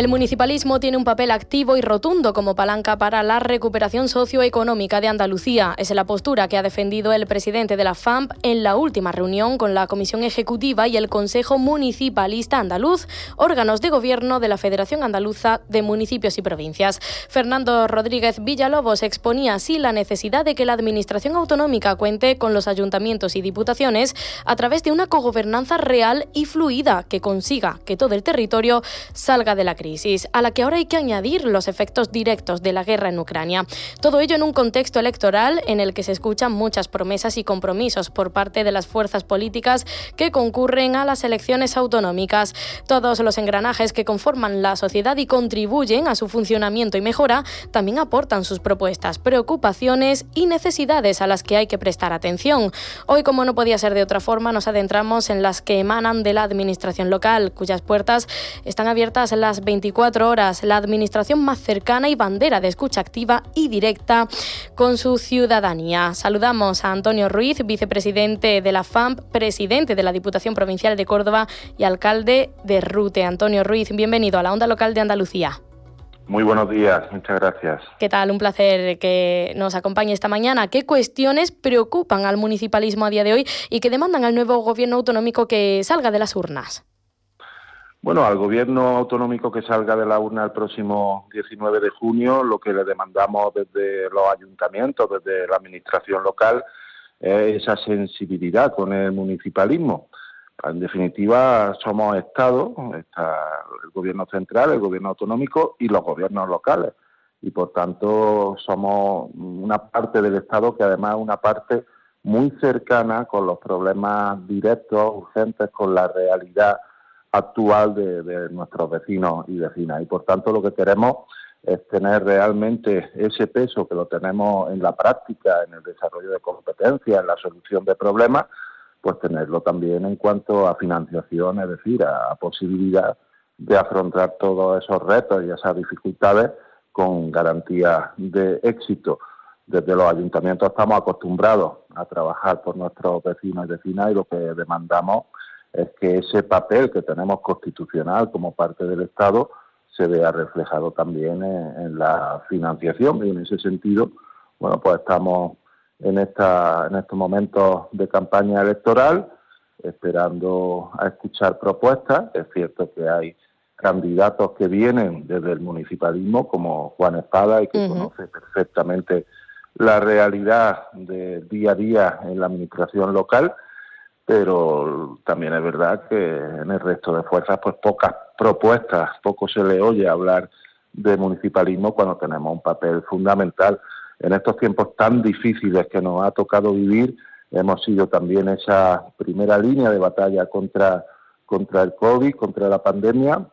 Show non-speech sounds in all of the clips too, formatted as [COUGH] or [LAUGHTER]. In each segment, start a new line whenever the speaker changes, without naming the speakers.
El municipalismo tiene un papel activo y rotundo como palanca para la recuperación socioeconómica de Andalucía. Es la postura que ha defendido el presidente de la FAMP en la última reunión con la Comisión Ejecutiva y el Consejo Municipalista Andaluz, órganos de gobierno de la Federación Andaluza de Municipios y Provincias. Fernando Rodríguez Villalobos exponía así la necesidad de que la Administración autonómica cuente con los ayuntamientos y diputaciones a través de una cogobernanza real y fluida que consiga que todo el territorio salga de la crisis a la que ahora hay que añadir los efectos directos de la guerra en Ucrania. Todo ello en un contexto electoral en el que se escuchan muchas promesas y compromisos por parte de las fuerzas políticas que concurren a las elecciones autonómicas. Todos los engranajes que conforman la sociedad y contribuyen a su funcionamiento y mejora también aportan sus propuestas, preocupaciones y necesidades a las que hay que prestar atención. Hoy, como no podía ser de otra forma, nos adentramos en las que emanan de la administración local, cuyas puertas están abiertas las 24 horas, la administración más cercana y bandera de escucha activa y directa con su ciudadanía. Saludamos a Antonio Ruiz, vicepresidente de la FAMP, presidente de la Diputación Provincial de Córdoba y alcalde de Rute. Antonio Ruiz, bienvenido a la Onda Local de Andalucía.
Muy buenos días, muchas gracias.
¿Qué tal? Un placer que nos acompañe esta mañana. ¿Qué cuestiones preocupan al municipalismo a día de hoy y que demandan al nuevo gobierno autonómico que salga de las urnas?
Bueno, al gobierno autonómico que salga de la urna el próximo 19 de junio, lo que le demandamos desde los ayuntamientos, desde la administración local, es esa sensibilidad con el municipalismo. En definitiva, somos Estado, está el gobierno central, el gobierno autonómico y los gobiernos locales. Y por tanto, somos una parte del Estado que además es una parte muy cercana con los problemas directos, urgentes, con la realidad actual de, nuestros vecinos y vecinas. Y por tanto lo que queremos es tener realmente ese peso que lo tenemos en la práctica, en el desarrollo de competencias, en la solución de problemas, pues tenerlo también en cuanto a financiación, es decir, a, posibilidad de afrontar todos esos retos y esas dificultades con garantía de éxito. Desde los ayuntamientos estamos acostumbrados a trabajar por nuestros vecinos y vecinas y lo que demandamos es que ese papel que tenemos constitucional como parte del Estado se vea reflejado también en, la financiación. Y en ese sentido, bueno, pues estamos en, esta, en estos momentos de campaña electoral esperando a escuchar propuestas. Es cierto que hay candidatos que vienen desde el municipalismo, como Juan Espada, y que conoce perfectamente la realidad de día a día en la administración local, pero también es verdad que en el resto de fuerzas, pues pocas propuestas, poco se le oye hablar de municipalismo cuando tenemos un papel fundamental. En estos tiempos tan difíciles que nos ha tocado vivir, hemos sido también esa primera línea de batalla contra, contra el COVID, contra la pandemia.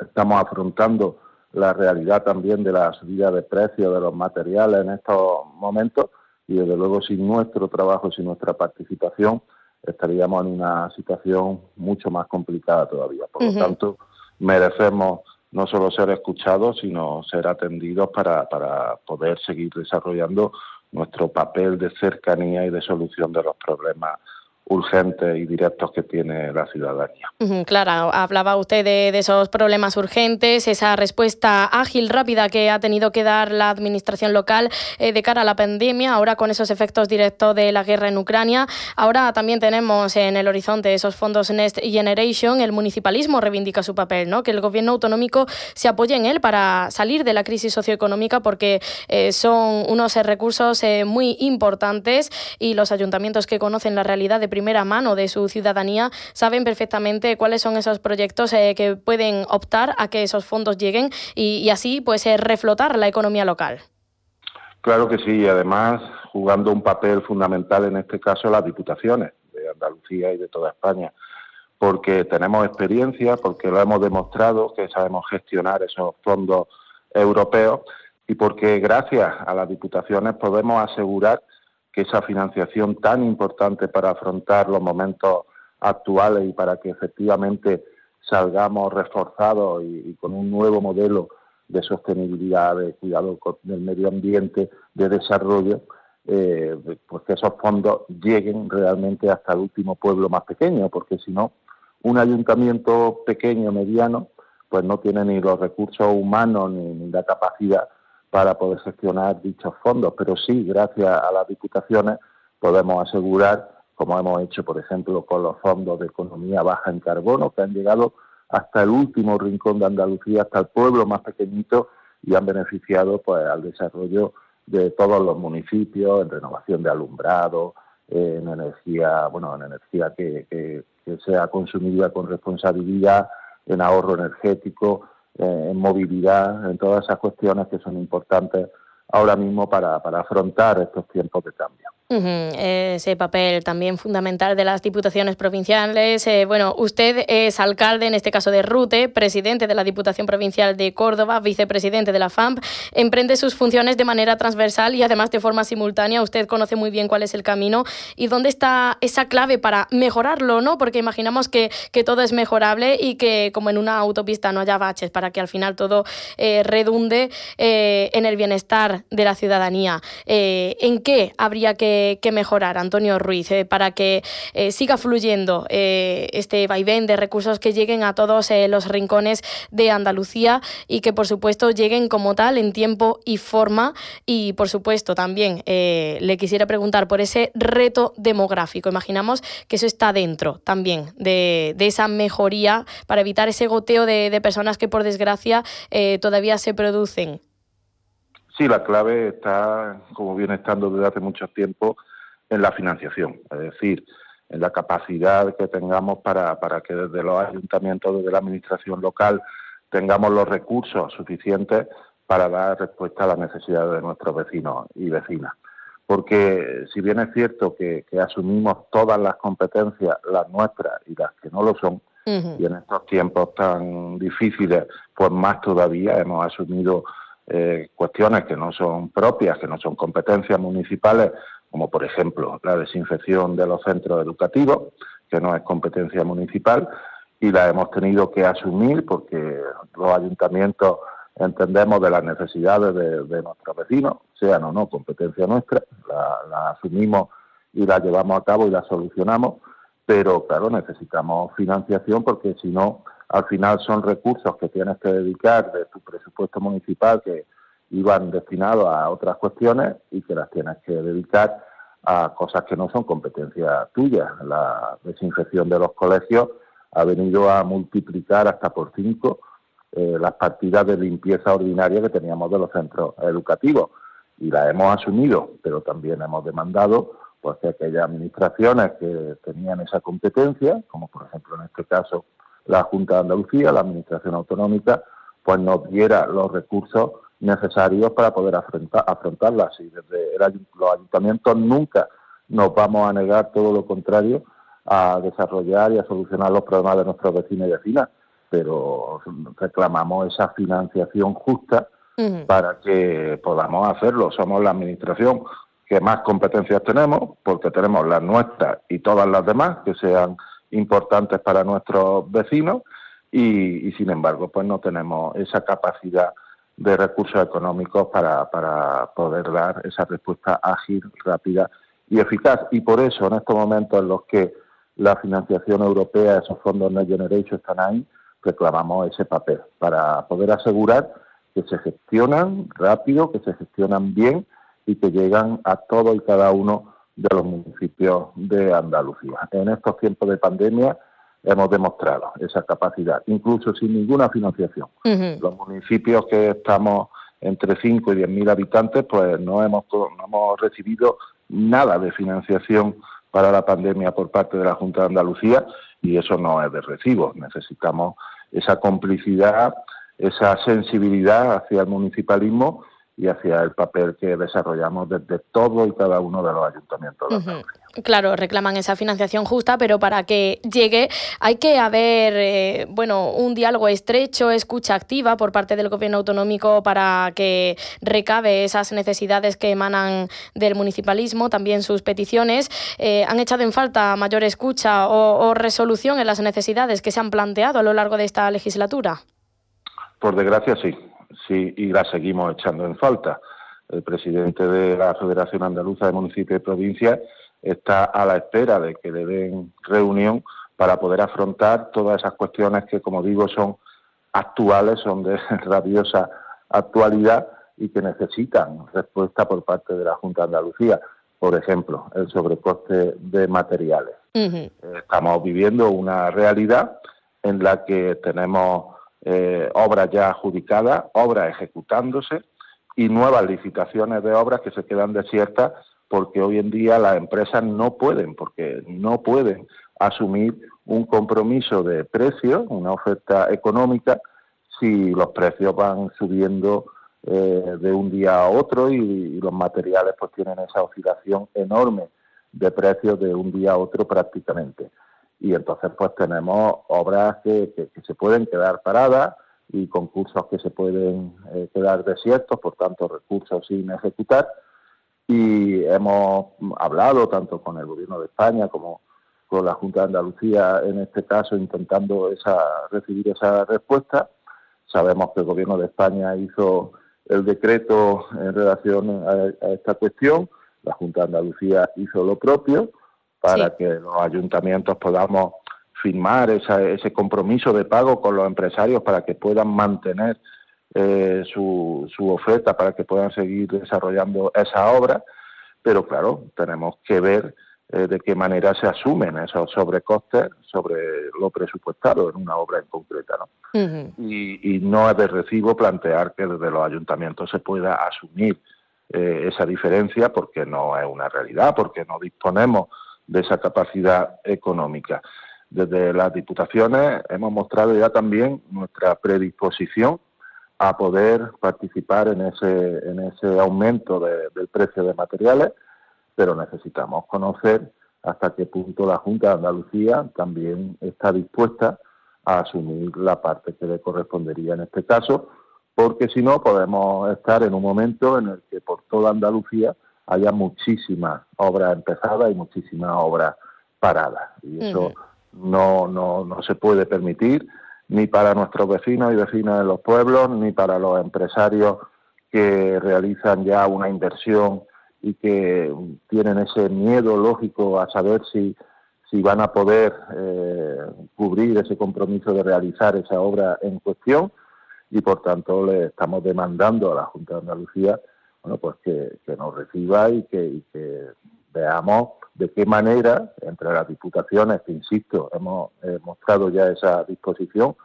Estamos afrontando la realidad también de la subida de precios de los materiales en estos momentos y desde luego sin nuestro trabajo, sin nuestra participación, estaríamos en una situación mucho más complicada todavía. Por lo tanto, merecemos no solo ser escuchados, sino ser atendidos para, para poder seguir desarrollando nuestro papel de cercanía y de solución de los problemas urgentes y directos que tiene la ciudadanía.
Claro, hablaba usted de, esos problemas urgentes, esa respuesta ágil, rápida que ha tenido que dar la administración local eh, de cara a la pandemia, ahora con esos efectos directos de la guerra en Ucrania. Ahora también tenemos en el horizonte esos fondos Next Generation. El municipalismo reivindica su papel, ¿no? que el gobierno autonómico se apoye en él para salir de la crisis socioeconómica porque eh, son unos recursos eh, muy importantes y los ayuntamientos que conocen la realidad de primera mano de su ciudadanía saben perfectamente cuáles son esos proyectos eh, que pueden optar a que esos fondos lleguen y, así pues eh, reflotar la economía local.
Claro que sí, y además jugando un papel fundamental en este caso las diputaciones de Andalucía y de toda España, porque tenemos experiencia, porque lo hemos demostrado que sabemos gestionar esos fondos europeos y porque gracias a las diputaciones podemos asegurar que esa financiación tan importante para afrontar los momentos actuales y para que efectivamente salgamos reforzados y, con un nuevo modelo de sostenibilidad, de cuidado del medio ambiente, de desarrollo, eh, pues que esos fondos lleguen realmente hasta el último pueblo más pequeño, porque si no, un ayuntamiento pequeño, mediano, pues no tiene ni los recursos humanos ni la capacidad para poder gestionar dichos fondos, pero sí, gracias a las diputaciones, podemos asegurar, como hemos hecho, por ejemplo, con los fondos de economía baja en carbono, que han llegado hasta el último rincón de Andalucía, hasta el pueblo más pequeñito, y han beneficiado pues, al desarrollo de todos los municipios, en renovación de alumbrado, en energía, bueno, en energía que, que sea consumida con responsabilidad, en ahorro energético, eh, en movilidad, en todas esas cuestiones que son importantes ahora mismo para, para afrontar estos tiempos de cambio.
Ese papel también fundamental de las diputaciones provinciales. Eh, bueno, usted es alcalde, en este caso de Rute, presidente de la Diputación Provincial de Córdoba, vicepresidente de la FAMP. Emprende sus funciones de manera transversal y además de forma simultánea. Usted conoce muy bien cuál es el camino y dónde está esa clave para mejorarlo, ¿no? Porque imaginamos que, que todo es mejorable y que, como en una autopista, no haya baches para que al final todo eh, redunde eh, en el bienestar de la ciudadanía. ¿En qué habría que que, mejorar, Antonio Ruiz, eh, para que eh, siga fluyendo eh, este vaivén de recursos que lleguen a todos los rincones de Andalucía y que, por supuesto, lleguen como tal en tiempo y forma. Y, por supuesto, también le quisiera preguntar por ese reto demográfico. Imaginamos que eso está dentro también de, esa mejoría para evitar ese goteo de personas que, por desgracia, todavía se producen
Sí, la clave está, como viene estando desde hace mucho tiempo, en la financiación, es decir, en la capacidad que tengamos para, para que desde los ayuntamientos, desde la administración local, tengamos los recursos suficientes para dar respuesta a las necesidades de nuestros vecinos y vecinas. Porque si bien es cierto que, asumimos todas las competencias, las nuestras y las que no lo son, y en estos tiempos tan difíciles, pues más todavía hemos asumido eh, cuestiones que no son propias, que no son competencias municipales, como por ejemplo la desinfección de los centros educativos, que no es competencia municipal, y la hemos tenido que asumir porque los ayuntamientos entendemos de las necesidades de, nuestros vecinos, sean o no competencia nuestra, la, asumimos y la llevamos a cabo y la solucionamos, pero claro, necesitamos financiación porque si no, al final son recursos que tienes que dedicar de tu presupuesto municipal que iban destinados a otras cuestiones y que las tienes que dedicar a cosas que no son competencia tuya. La desinfección de los colegios ha venido a multiplicar hasta por cinco eh, las partidas de limpieza ordinaria que teníamos de los centros educativos y la hemos asumido, pero también hemos demandado pues que aquellas administraciones que tenían esa competencia, como por ejemplo en este caso la Junta de Andalucía, la Administración Autonómica, pues nos diera los recursos necesarios para poder afrontar, afrontarlas. Y desde los ayuntamientos nunca nos vamos a negar todo lo contrario a desarrollar y a solucionar los problemas de nuestros vecinos y vecinas, pero reclamamos esa financiación justa para que podamos hacerlo. Somos la administración que más competencias tenemos, porque tenemos las nuestras y todas las demás que sean importantes para nuestros vecinos, y, sin embargo, pues no tenemos esa capacidad de recursos económicos para, para poder dar esa respuesta ágil, rápida y eficaz. Y por eso, en estos momentos en los que la financiación europea, esos fondos Next Generation están ahí, reclamamos ese papel para poder asegurar que se gestionan rápido, que se gestionan bien y que llegan a todo y cada uno de los municipios de Andalucía. En estos tiempos de pandemia hemos demostrado esa capacidad, incluso sin ninguna financiación. Los municipios que estamos entre 5 y 10 mil habitantes, pues no hemos, no hemos recibido nada de financiación para la pandemia por parte de la Junta de Andalucía y eso no es de recibo. Necesitamos esa complicidad, esa sensibilidad hacia el municipalismo y hacia el papel que desarrollamos desde todo y cada uno de los ayuntamientos.
Claro, reclaman esa financiación justa, pero para que llegue hay que haber, eh, bueno, un diálogo estrecho, escucha activa por parte del gobierno autonómico para que recabe esas necesidades que emanan del municipalismo, también sus peticiones. Eh, ¿Han echado en falta mayor escucha o resolución en las necesidades que se han planteado a lo largo de esta legislatura?
Por desgracia, sí sí, y la seguimos echando en falta. El presidente de la Federación Andaluza de Municipios y Provincias está a la espera de que le den reunión para poder afrontar todas esas cuestiones que, como digo, son actuales, son de [LAUGHS] rabiosa actualidad y que necesitan respuesta por parte de la Junta de Andalucía. Por ejemplo, el sobrecoste de materiales. Estamos viviendo una realidad en la que tenemos eh, obras ya adjudicadas, obras ejecutándose y nuevas licitaciones de obras que se quedan desiertas porque hoy en día las empresas no pueden, porque no pueden asumir un compromiso de precio, una oferta económica, si los precios van subiendo eh, de un día a otro y, y, los materiales pues tienen esa oscilación enorme de precios de un día a otro prácticamente y entonces pues tenemos obras que, se pueden quedar paradas y concursos que se pueden eh, quedar desiertos, por tanto recursos sin ejecutar. Y hemos hablado tanto con el Gobierno de España como con la Junta de Andalucía en este caso intentando recibir esa respuesta. Sabemos que el Gobierno de España hizo el decreto en relación a esta cuestión, la Junta de Andalucía hizo lo propio para que los ayuntamientos podamos firmar ese compromiso de pago con los empresarios para que puedan mantener eh, su, su oferta, para que puedan seguir desarrollando esa obra. Pero claro, tenemos que ver eh, de qué manera se asumen esos sobrecostes sobre lo presupuestado en una obra en concreta. ¿no? y, y, no es de recibo plantear que desde los ayuntamientos se pueda asumir eh, esa diferencia porque no es una realidad, porque no disponemos de esa capacidad económica. Desde las diputaciones hemos mostrado ya también nuestra predisposición a poder participar en ese, en ese aumento del precio de materiales, pero necesitamos conocer hasta qué punto la Junta de Andalucía también está dispuesta a asumir la parte que le correspondería en este caso, porque si no podemos estar en un momento en el que por toda Andalucía haya muchísimas obras empezadas y muchísimas obras paradas. Y eso no, no, no se puede permitir ni para nuestros vecinos y vecinas de los pueblos, ni para los empresarios que realizan ya una inversión y que tienen ese miedo lógico a saber si, si van a poder eh, cubrir ese compromiso de realizar esa obra en cuestión y por tanto le estamos demandando a la Junta de Andalucía bueno pues que, nos reciba y que, veamos de qué manera entre las diputaciones que insisto hemos mostrado ya esa disposición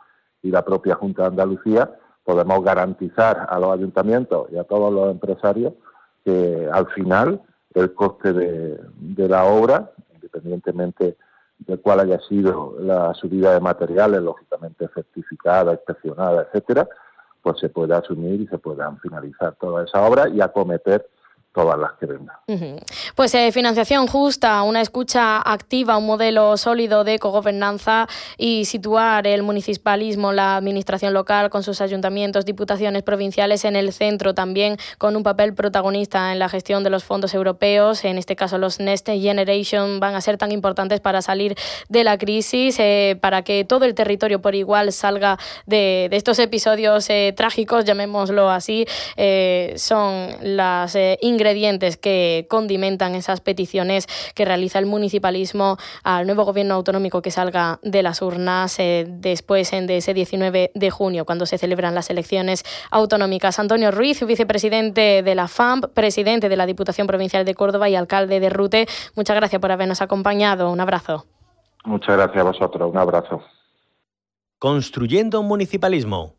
y la propia Junta de Andalucía podemos garantizar a los ayuntamientos y a todos los empresarios que al final el coste de, de la obra, independientemente de cuál haya sido la subida de materiales, lógicamente certificada, inspeccionada, etcétera, pues se pueda asumir y se puedan finalizar toda esa obra y acometer todas las que vengan.
Pues eh, financiación justa, una escucha activa, un modelo sólido de cogobernanza y situar el municipalismo, la administración local con sus ayuntamientos, diputaciones provinciales en el centro también con un papel protagonista en la gestión de los fondos europeos. En este caso los Next Generation van a ser tan importantes para salir de la crisis, eh, para que todo el territorio por igual salga de, estos episodios eh, trágicos, llamémoslo así, son las ingredientes que condimentan esas peticiones que realiza el municipalismo al nuevo gobierno autonómico que salga de las urnas eh, después de ese 19 de junio, cuando se celebran las elecciones autonómicas. Antonio Ruiz, vicepresidente de la FAMP, presidente de la Diputación Provincial de Córdoba y alcalde de Rute, muchas gracias por habernos acompañado. Un abrazo.
Muchas gracias a vosotros. Un abrazo.
Construyendo un municipalismo